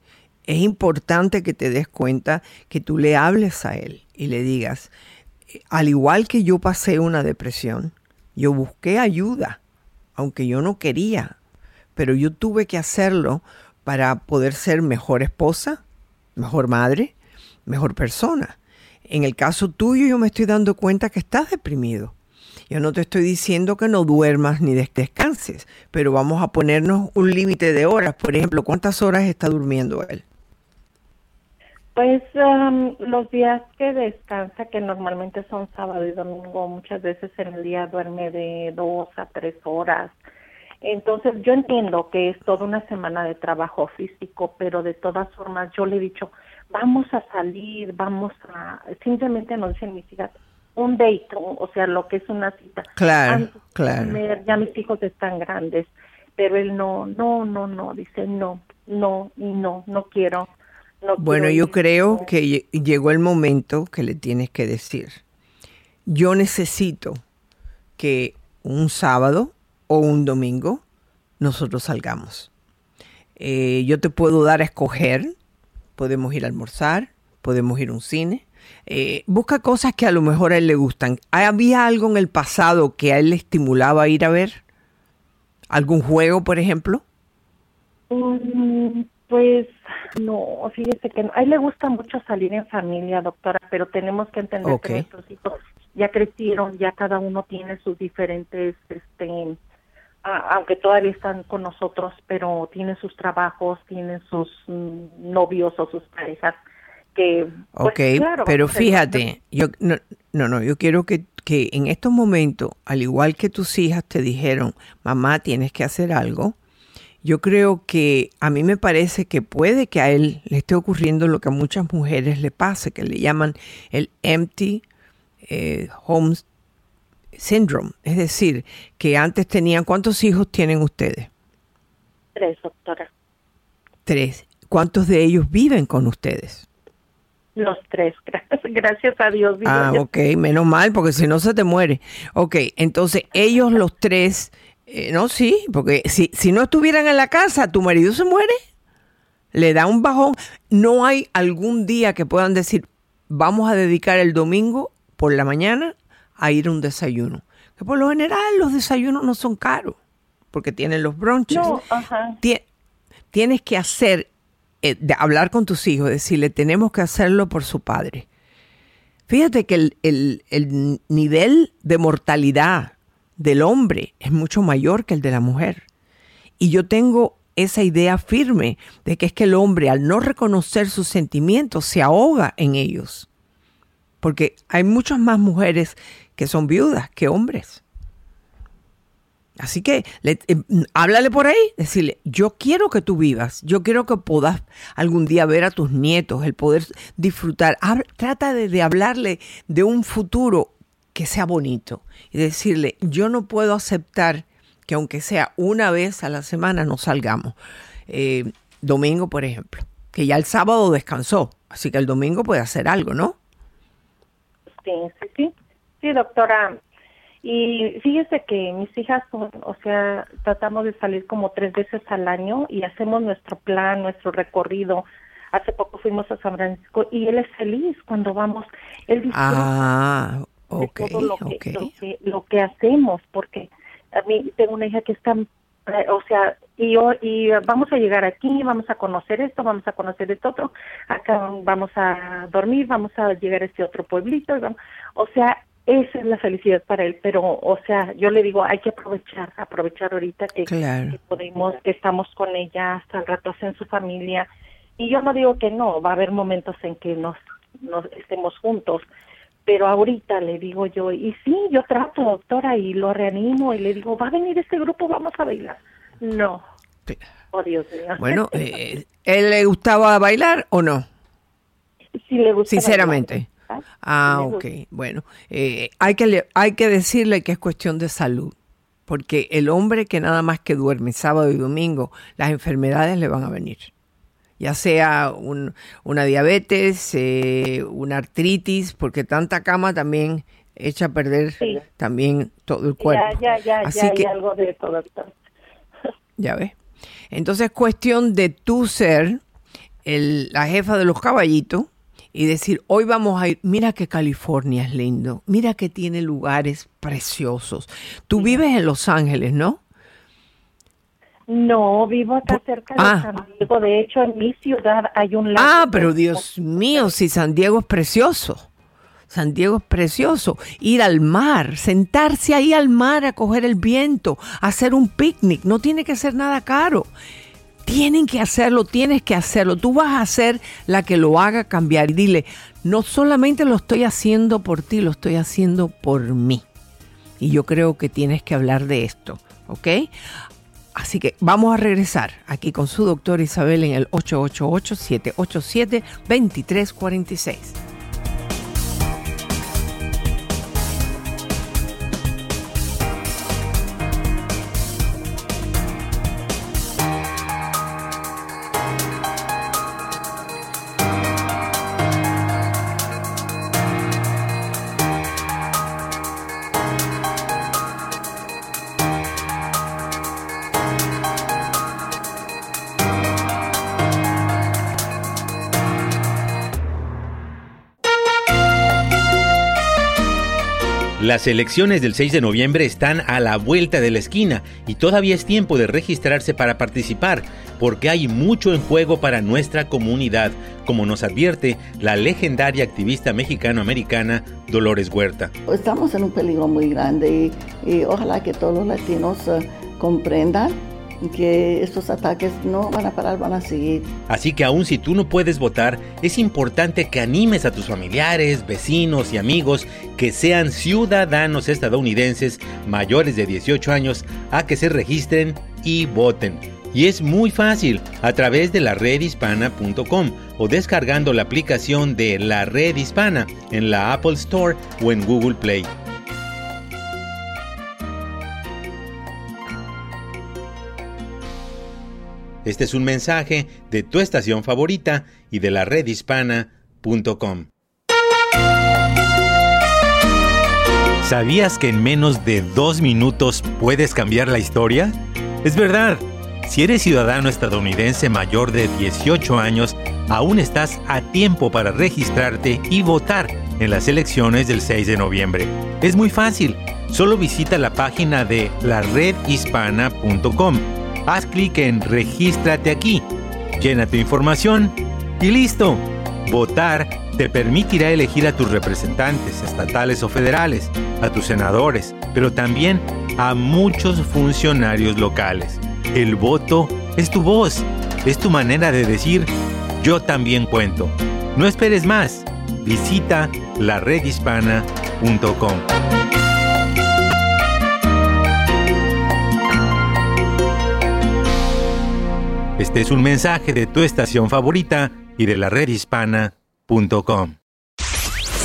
es importante que te des cuenta que tú le hables a él y le digas, al igual que yo pasé una depresión, yo busqué ayuda, aunque yo no quería, pero yo tuve que hacerlo para poder ser mejor esposa, mejor madre, mejor persona. En el caso tuyo yo me estoy dando cuenta que estás deprimido. Yo no te estoy diciendo que no duermas ni descanses, pero vamos a ponernos un límite de horas. Por ejemplo, ¿cuántas horas está durmiendo él? Pues um, los días que descansa, que normalmente son sábado y domingo, muchas veces en el día duerme de dos a tres horas. Entonces yo entiendo que es toda una semana de trabajo físico, pero de todas formas yo le he dicho, vamos a salir, vamos a, simplemente nos dicen mis hijas, un date, o sea, lo que es una cita. Claro, claro. ya mis hijos están grandes, pero él no, no, no, no, dice no, no, y no, no quiero bueno, yo creo que llegó el momento que le tienes que decir, yo necesito que un sábado o un domingo nosotros salgamos. Eh, yo te puedo dar a escoger, podemos ir a almorzar, podemos ir a un cine. Eh, busca cosas que a lo mejor a él le gustan. ¿Había algo en el pasado que a él le estimulaba ir a ver? ¿Algún juego, por ejemplo? Mm, pues no, fíjese que no. a él le gusta mucho salir en familia, doctora, pero tenemos que entender que nuestros hijos ya crecieron, ya cada uno tiene sus diferentes, este, a- aunque todavía están con nosotros, pero tienen sus trabajos, tienen sus mm, novios o sus parejas que, pues, Ok, claro, pero fíjate, yo no, no, no, yo quiero que, que en estos momentos, al igual que tus hijas te dijeron, mamá, tienes que hacer algo, yo creo que a mí me parece que puede que a él le esté ocurriendo lo que a muchas mujeres le pase, que le llaman el empty eh, home syndrome. Es decir, que antes tenían, ¿cuántos hijos tienen ustedes? Tres, doctora. Tres. ¿Cuántos de ellos viven con ustedes? Los tres, gracias, a Dios. Ah, ok, menos mal, porque si no se te muere. Ok, entonces ellos los tres, eh, no, sí, porque si, si no estuvieran en la casa, tu marido se muere, le da un bajón. No hay algún día que puedan decir, vamos a dedicar el domingo por la mañana a ir a un desayuno. Que por lo general los desayunos no son caros, porque tienen los bronches. No, ajá. Tienes que hacer, eh, de hablar con tus hijos, decirle, tenemos que hacerlo por su padre. Fíjate que el, el- el nivel de mortalidad del hombre es mucho mayor que el de la mujer. Y yo tengo esa idea firme de que es que el hombre al no reconocer sus sentimientos se ahoga en ellos. Porque hay muchas más mujeres que son viudas que hombres. Así que le- eh, háblale por ahí, decirle, yo quiero que tú vivas, yo quiero que puedas algún día ver a tus nietos, el poder disfrutar. Trata de hablarle de un futuro que sea bonito y decirle, yo no puedo aceptar que aunque sea una vez a la semana no salgamos. Eh, domingo, por ejemplo, que ya el sábado descansó, así que el domingo puede hacer algo, ¿no? Sí, sí, sí. Sí, doctora. Y fíjese que mis hijas, son- o sea, tratamos de salir como tres veces al año y hacemos nuestro plan, nuestro recorrido. Hace poco fuimos a San Francisco y él es feliz cuando vamos. Él disfruta Ah, de todo lo que, lo que lo que hacemos, porque a mí tengo una hija que está, eh, o sea, y yo y vamos a llegar aquí, vamos a conocer esto, vamos a conocer esto otro, acá vamos a dormir, vamos a llegar a este otro pueblito, y vamos- o sea, esa es la felicidad para él, pero, o sea, yo le digo, hay que aprovechar, aprovechar ahorita que, Claro. que podemos, que estamos con ella hasta el rato en su familia, y yo no digo que no, va a haber momentos en que nos, nos estemos juntos, pero ahorita le digo yo, y sí, yo trato, doctora, y lo reanimo, y le digo, va a venir este grupo, vamos a bailar. No. Oh, Dios mío. Bueno, eh, ¿él le gustaba bailar o no? sí le gusta Sinceramente. bailar. Ah, ok. Bueno, eh, hay, que hay que decirle que es cuestión de salud, porque el hombre que nada más que duerme sábado y domingo, las enfermedades le van a venir. Ya sea un- una diabetes, eh, una artritis, porque tanta cama también echa a perder Sí. también todo el cuerpo. Ya, ya, ya, Así ya, que hay algo de eso, doctor. ya ves. Entonces es cuestión de tú ser el- la jefa de los caballitos y decir, hoy vamos a ir, mira que California es lindo, mira que tiene lugares preciosos. Tú vives en Los Ángeles, ¿no? No, vivo acá cerca de ah. San Diego. De hecho, en mi ciudad hay un lago. Ah, pero Dios mío, si San Diego es precioso. San Diego es precioso. Ir al mar, sentarse ahí al mar a coger el viento, hacer un picnic, no tiene que ser nada caro. Tienen que hacerlo, tienes que hacerlo. Tú vas a ser la que lo haga cambiar y dile, no solamente lo estoy haciendo por ti, lo estoy haciendo por mí. Y yo creo que tienes que hablar de esto, ¿ok? Así que vamos a regresar aquí con su doctora Isabel en el 888-787-2346. Las elecciones del 6 de noviembre están a la vuelta de la esquina y todavía es tiempo de registrarse para participar, porque hay mucho en juego para nuestra comunidad, como nos advierte la legendaria activista mexicano-americana Dolores Huerta. Estamos en un peligro muy grande y, ojalá que todos los latinos eh, comprendan que estos ataques no van a parar, van a seguir. Así que aun si tú no puedes votar, es importante que animes a tus familiares, vecinos y amigos que sean ciudadanos estadounidenses mayores de 18 años a que se registren y voten. Y es muy fácil a través de la redhispana.com o descargando la aplicación de la red hispana en la Apple Store o en Google Play. Este es un mensaje de tu estación favorita y de la redhispana.com. ¿Sabías que en menos de dos minutos puedes cambiar la historia? Es verdad. Si eres ciudadano estadounidense mayor de 18 años, aún estás a tiempo para registrarte y votar en las elecciones del 6 de noviembre. Es muy fácil. Solo visita la página de la redhispana.com haz clic en Regístrate aquí, llena tu información y listo. Votar te permitirá elegir a tus representantes estatales o federales, a tus senadores, pero también a muchos funcionarios locales. El voto es tu voz, es tu manera de decir yo también cuento. No esperes más. Visita laredhispana.com. Este es un mensaje de tu estación favorita y de la redhispana.com.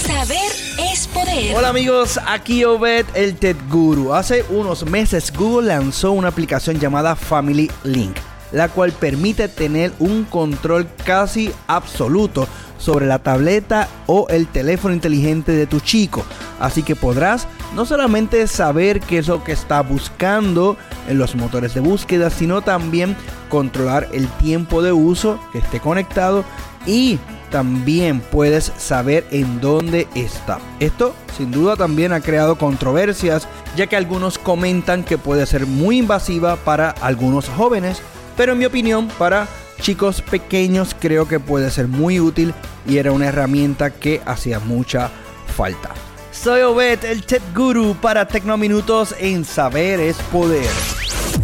Saber es poder. Hola amigos, aquí Obed, el Ted Guru. Hace unos meses Google lanzó una aplicación llamada Family Link, la cual permite tener un control casi absoluto sobre la tableta o el teléfono inteligente de tu chico. Así que podrás no solamente saber qué es lo que está buscando en los motores de búsqueda, sino también controlar el tiempo de uso que esté conectado y también puedes saber en dónde está. Esto sin duda también ha creado controversias, ya que algunos comentan que puede ser muy invasiva para algunos jóvenes, pero en mi opinión para chicos pequeños creo que puede ser muy útil y era una herramienta que hacía mucha falta. Soy Obed, el Tech Guru para Tecnominutos en Saber es Poder.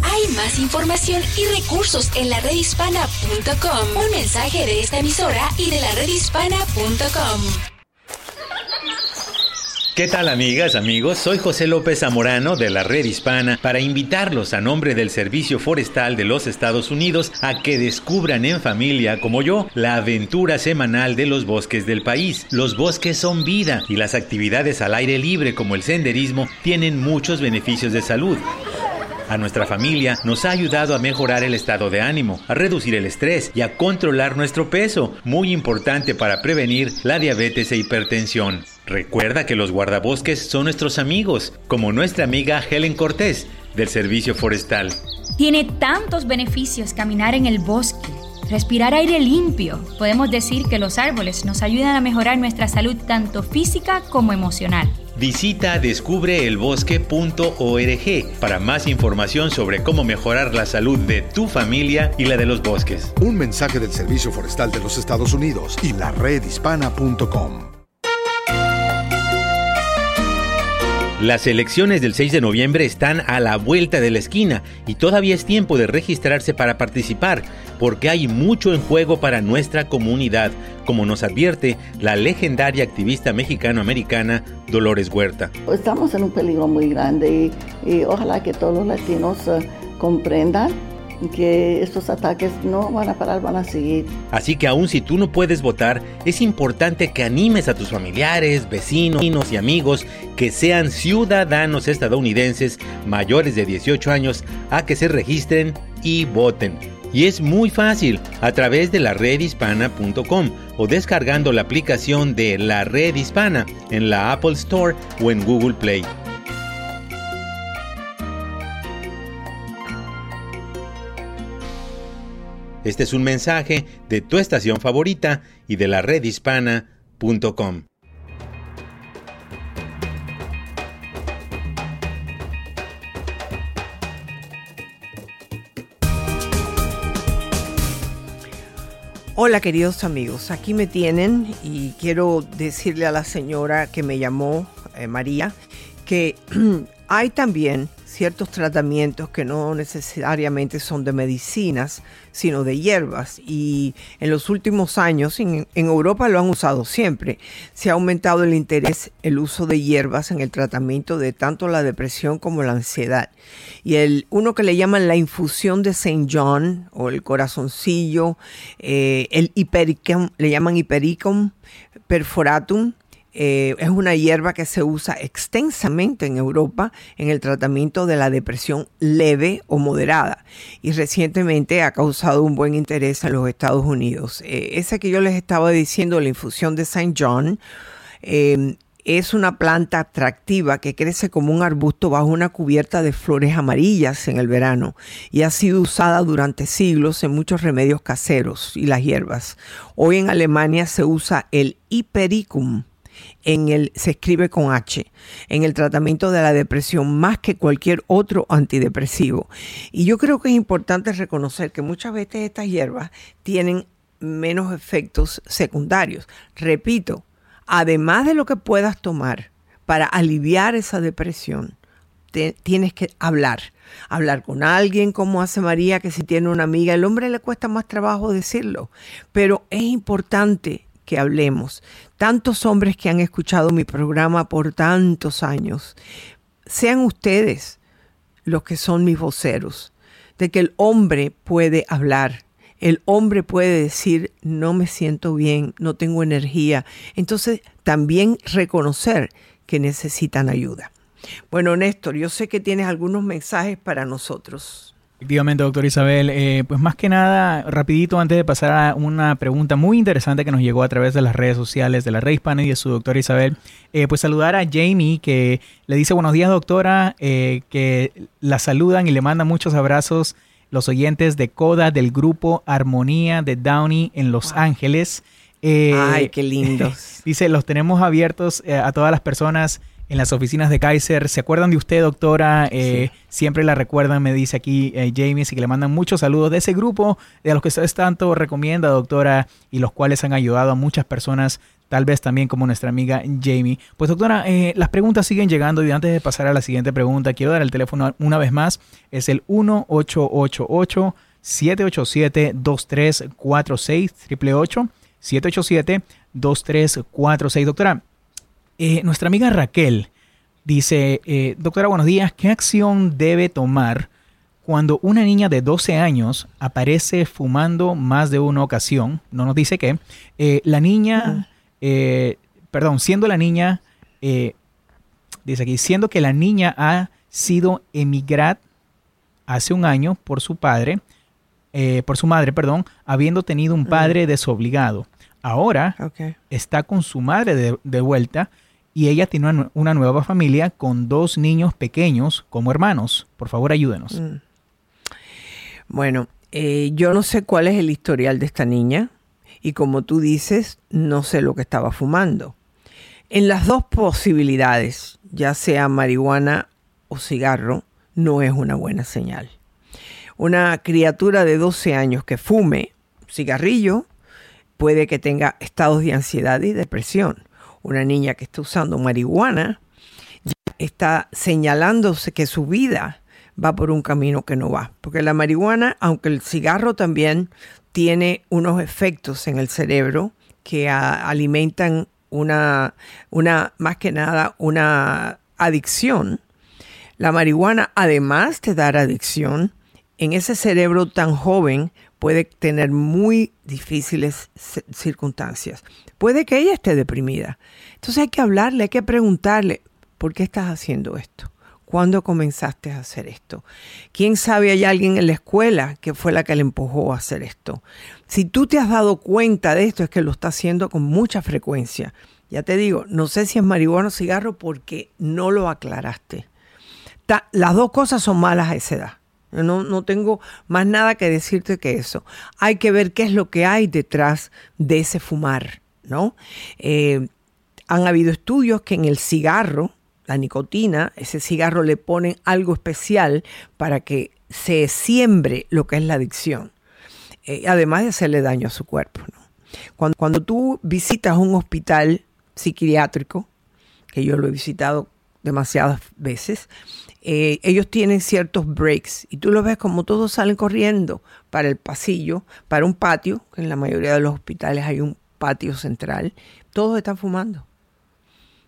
Hay más información y recursos en la redhispana.com. Un mensaje de esta emisora y de la redhispana.com. ¿Qué tal amigas, amigos? Soy José López Zamorano de la Red Hispana para invitarlos a nombre del Servicio Forestal de los Estados Unidos a que descubran en familia, como yo, la aventura semanal de los bosques del país. Los bosques son vida y las actividades al aire libre como el senderismo tienen muchos beneficios de salud. A nuestra familia nos ha ayudado a mejorar el estado de ánimo, a reducir el estrés y a controlar nuestro peso, muy importante para prevenir la diabetes e hipertensión. Recuerda que los guardabosques son nuestros amigos, como nuestra amiga Helen Cortés del Servicio Forestal. Tiene tantos beneficios caminar en el bosque. Respirar aire limpio. Podemos decir que los árboles nos ayudan a mejorar nuestra salud tanto física como emocional. Visita descubreelbosque.org para más información sobre cómo mejorar la salud de tu familia y la de los bosques. Un mensaje del Servicio Forestal de los Estados Unidos y la redhispana.com. Las elecciones del 6 de noviembre están a la vuelta de la esquina y todavía es tiempo de registrarse para participar, porque hay mucho en juego para nuestra comunidad, como nos advierte la legendaria activista mexicano-americana Dolores Huerta. Estamos en un peligro muy grande y, ojalá que todos los latinos eh, comprendan que estos ataques no van a parar, van a seguir. Así que aun si tú no puedes votar, es importante que animes a tus familiares, vecinos y amigos que sean ciudadanos estadounidenses mayores de 18 años a que se registren y voten. Y es muy fácil a través de la redhispana.com o descargando la aplicación de la red hispana en la Apple Store o en Google Play. Este es un mensaje de tu estación favorita y de la redhispana.com. Hola queridos amigos, aquí me tienen y quiero decirle a la señora que me llamó, eh, María, que hay también ciertos tratamientos que no necesariamente son de medicinas, sino de hierbas. Y en los últimos años, en, Europa lo han usado siempre, se ha aumentado el interés, el uso de hierbas en el tratamiento de tanto la depresión como la ansiedad. Y el, uno que le llaman la infusión de Saint John o el corazoncillo, eh, el hipericum, le llaman hipericum perforatum, eh, es una hierba que se usa extensamente en Europa en el tratamiento de la depresión leve o moderada y recientemente ha causado un buen interés en los Estados Unidos. Eh, esa que yo les estaba diciendo, la infusión de Saint John, eh, es una planta atractiva que crece como un arbusto bajo una cubierta de flores amarillas en el verano y ha sido usada durante siglos en muchos remedios caseros y las hierbas. Hoy en Alemania se usa el Hipericum en el, se escribe con H, en el tratamiento de la depresión más que cualquier otro antidepresivo. Y yo creo que es importante reconocer que muchas veces estas hierbas tienen menos efectos secundarios. Repito, además de lo que puedas tomar para aliviar esa depresión, tienes que hablar. Hablar con alguien como hace María, que si tiene una amiga, el hombre le cuesta más trabajo decirlo, pero es importante que hablemos. Tantos hombres que han escuchado mi programa por tantos años, sean ustedes los que son mis voceros, de que el hombre puede hablar, el hombre puede decir, no me siento bien, no tengo energía. Entonces, también reconocer que necesitan ayuda. Bueno, Néstor, yo sé que tienes algunos mensajes para nosotros. Efectivamente, doctor Isabel. Eh, pues más que nada, rapidito antes de pasar a una pregunta muy interesante que nos llegó a través de las redes sociales de la red hispana y de su doctora Isabel, eh, pues saludar a Jamie que le dice buenos días doctora, eh, que la saludan y le mandan muchos abrazos los oyentes de CODA del grupo Armonía de Downey en Los Ángeles. Ay, qué lindos. dice, los tenemos abiertos a todas las personas en las oficinas de Kaiser. ¿Se acuerdan de usted, doctora? Eh, siempre la recuerdan, me dice aquí eh, Jamie, y que le mandan muchos saludos de ese grupo, de los que usted tanto recomienda, doctora, y los cuales han ayudado a muchas personas, tal vez también como nuestra amiga Jamie. Pues, doctora, eh, las preguntas siguen llegando y antes de pasar a la siguiente pregunta, quiero dar el teléfono una vez más. Es el 1888 787 2346 888 787 2346 Doctora, eh, nuestra amiga Raquel dice, eh, doctora, buenos días, ¿qué acción debe tomar cuando una niña de 12 años aparece fumando más de una ocasión? No nos dice qué. Eh, la niña, perdón, siendo la niña, dice aquí, siendo que la niña ha sido emigrada hace un año por su padre, por su madre, perdón, habiendo tenido un padre desobligado. Ahora está con su madre de vuelta y ella tiene una, nueva familia con dos niños pequeños como hermanos. Por favor, ayúdenos. Mm. Bueno, eh, yo no sé cuál es el historial de esta niña y como tú dices, no sé lo que estaba fumando. En las dos posibilidades, ya sea marihuana o cigarro, no es una buena señal. Una criatura de 12 años que fume cigarrillo puede que tenga estados de ansiedad y depresión una niña que está usando marihuana, está señalándose que su vida va por un camino que no va. Porque la marihuana, aunque el cigarro también tiene unos efectos en el cerebro que alimentan una, una, más que nada, una adicción, la marihuana, además de dar adicción, en ese cerebro tan joven puede tener muy difíciles circunstancias. Puede que ella esté deprimida. Entonces hay que hablarle, hay que preguntarle, ¿por qué estás haciendo esto? ¿Cuándo comenzaste a hacer esto? ¿Quién sabe hay alguien en la escuela que fue la que le empujó a hacer esto? Si tú te has dado cuenta de esto es que lo está haciendo con mucha frecuencia. Ya te digo, no sé si es marihuana o cigarro porque no lo aclaraste. las dos cosas son malas a esa edad. No, no tengo más nada que decirte que eso. Hay que ver qué es lo que hay detrás de ese fumar, ¿no? Eh, han habido estudios que en el cigarro, la nicotina, ese cigarro le ponen algo especial para que se siembre lo que es la adicción. eh, además de hacerle daño a su cuerpo. Cuando, cuando tú visitas un hospital psiquiátrico, que yo lo he visitado demasiadas veces, eh, ellos tienen ciertos breaks y tú lo ves como todos salen corriendo para el pasillo, para un patio, que en la mayoría de los hospitales hay un patio central, todos están fumando.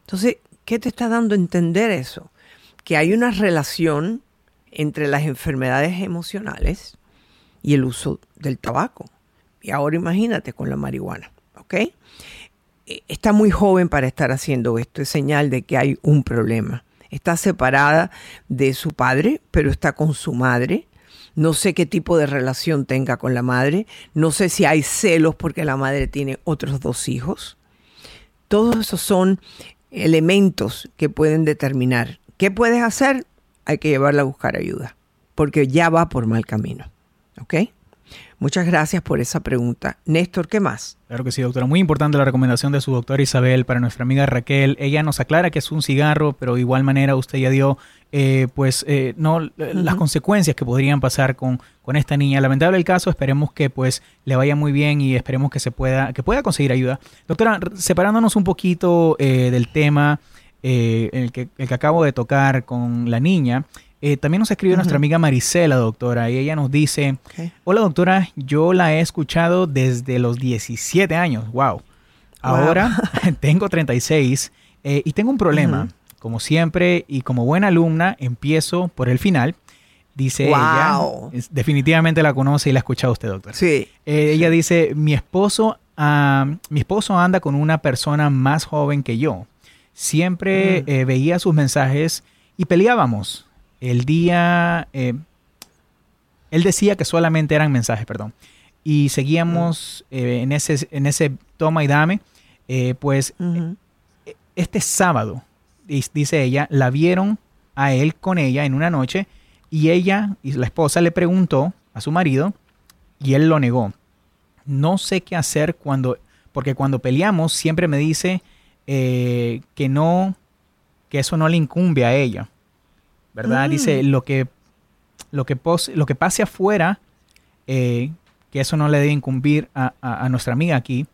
Entonces, ¿qué te está dando a entender eso? Que hay una relación entre las enfermedades emocionales y el uso del tabaco. Y ahora imagínate con la marihuana, ¿ok? Eh, está muy joven para estar haciendo esto, es señal de que hay un problema. Está separada de su padre, pero está con su madre. No sé qué tipo de relación tenga con la madre. No sé si hay celos porque la madre tiene otros dos hijos. Todos esos son elementos que pueden determinar qué puedes hacer. Hay que llevarla a buscar ayuda, porque ya va por mal camino. ¿Ok? Muchas gracias por esa pregunta. Néstor, ¿qué más? Claro que sí, doctora. Muy importante la recomendación de su doctora Isabel para nuestra amiga Raquel. Ella nos aclara que es un cigarro, pero de igual manera usted ya dio eh, pues eh, no las consecuencias que podrían pasar con, con esta niña. Lamentable el caso, esperemos que pues le vaya muy bien y esperemos que se pueda, que pueda conseguir ayuda. Doctora, separándonos un poquito eh, del tema el que, el que acabo de tocar con la niña, eh, también nos escribe nuestra amiga Marisela, doctora, y ella nos dice, hola doctora, yo la he escuchado desde los 17 años, wow. Ahora tengo 36 eh, y tengo un problema. Como siempre y como buena alumna, empiezo por el final. Dice ella, definitivamente la conoce y la ha escuchado usted, doctora. Sí. Eh, ella dice, mi esposo, mi esposo anda con una persona más joven que yo. Siempre veía sus mensajes y peleábamos el día, eh, él decía que solamente eran mensajes, perdón. Y seguíamos eh, en, ese, en ese toma y dame. Eh, pues este sábado, dice ella, la vieron a él con ella en una noche y ella, y la esposa le preguntó a su marido y él lo negó. No sé qué hacer cuando, porque cuando peleamos siempre me dice que no, que eso no le incumbe a ella. ¿Verdad? Dice, mm. lo que, lo que, lo que pase afuera, eh, que eso no le debe incumbir a, nuestra amiga aquí.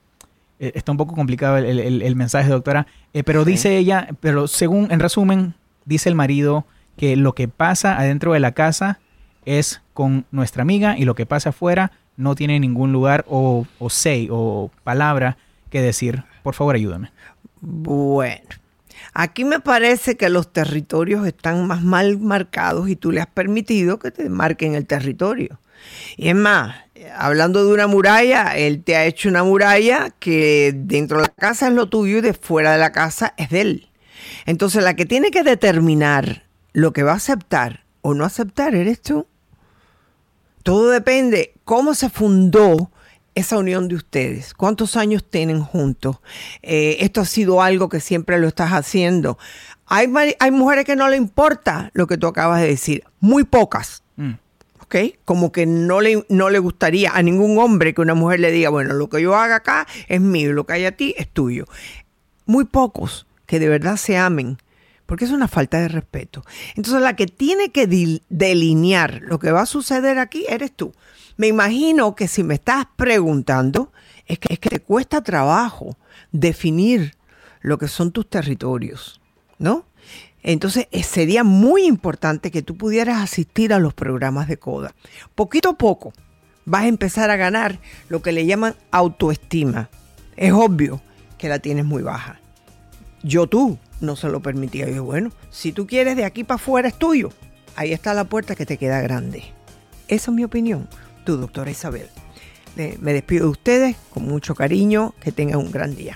Eh, está un poco complicado el, mensaje, doctora. Eh, pero dice ella, pero según, en resumen, dice el marido que lo que pasa adentro de la casa es con nuestra amiga y lo que pasa afuera no tiene ningún lugar o, o say o palabra que decir. Por favor, ayúdame. Bueno, Aquí me parece que los territorios están más mal marcados y tú le has permitido que te marquen el territorio. Y es más, hablando de una muralla, él te ha hecho una muralla que dentro de la casa es lo tuyo y de fuera de la casa es de él. Entonces la que tiene que determinar lo que va a aceptar o no aceptar eres tú. Todo depende cómo se fundó esa unión de ustedes? ¿Cuántos años tienen juntos? Eh, esto ha sido algo que siempre lo estás haciendo. Hay, hay mujeres que no le importa lo que tú acabas de decir, muy pocas. Mm. ¿Ok? Como que no le, no le gustaría a ningún hombre que una mujer le diga, bueno, lo que yo haga acá es mío, lo que hay a ti es tuyo. Muy pocos que de verdad se amen porque es una falta de respeto. Entonces la que tiene que delinear lo que va a suceder aquí eres tú. Me imagino que si me estás preguntando, es que, es que te cuesta trabajo definir lo que son tus territorios, ¿no? Entonces eh, sería muy importante que tú pudieras asistir a los programas de CODA. Poquito a poco vas a empezar a ganar lo que le llaman autoestima. Es obvio que la tienes muy baja. Yo tú no se lo permitía. Yo, bueno, si tú quieres de aquí para afuera es tuyo. Ahí está la puerta que te queda grande. Esa es mi opinión doctora Isabel. me despido de ustedes con mucho cariño, que tengan un gran día.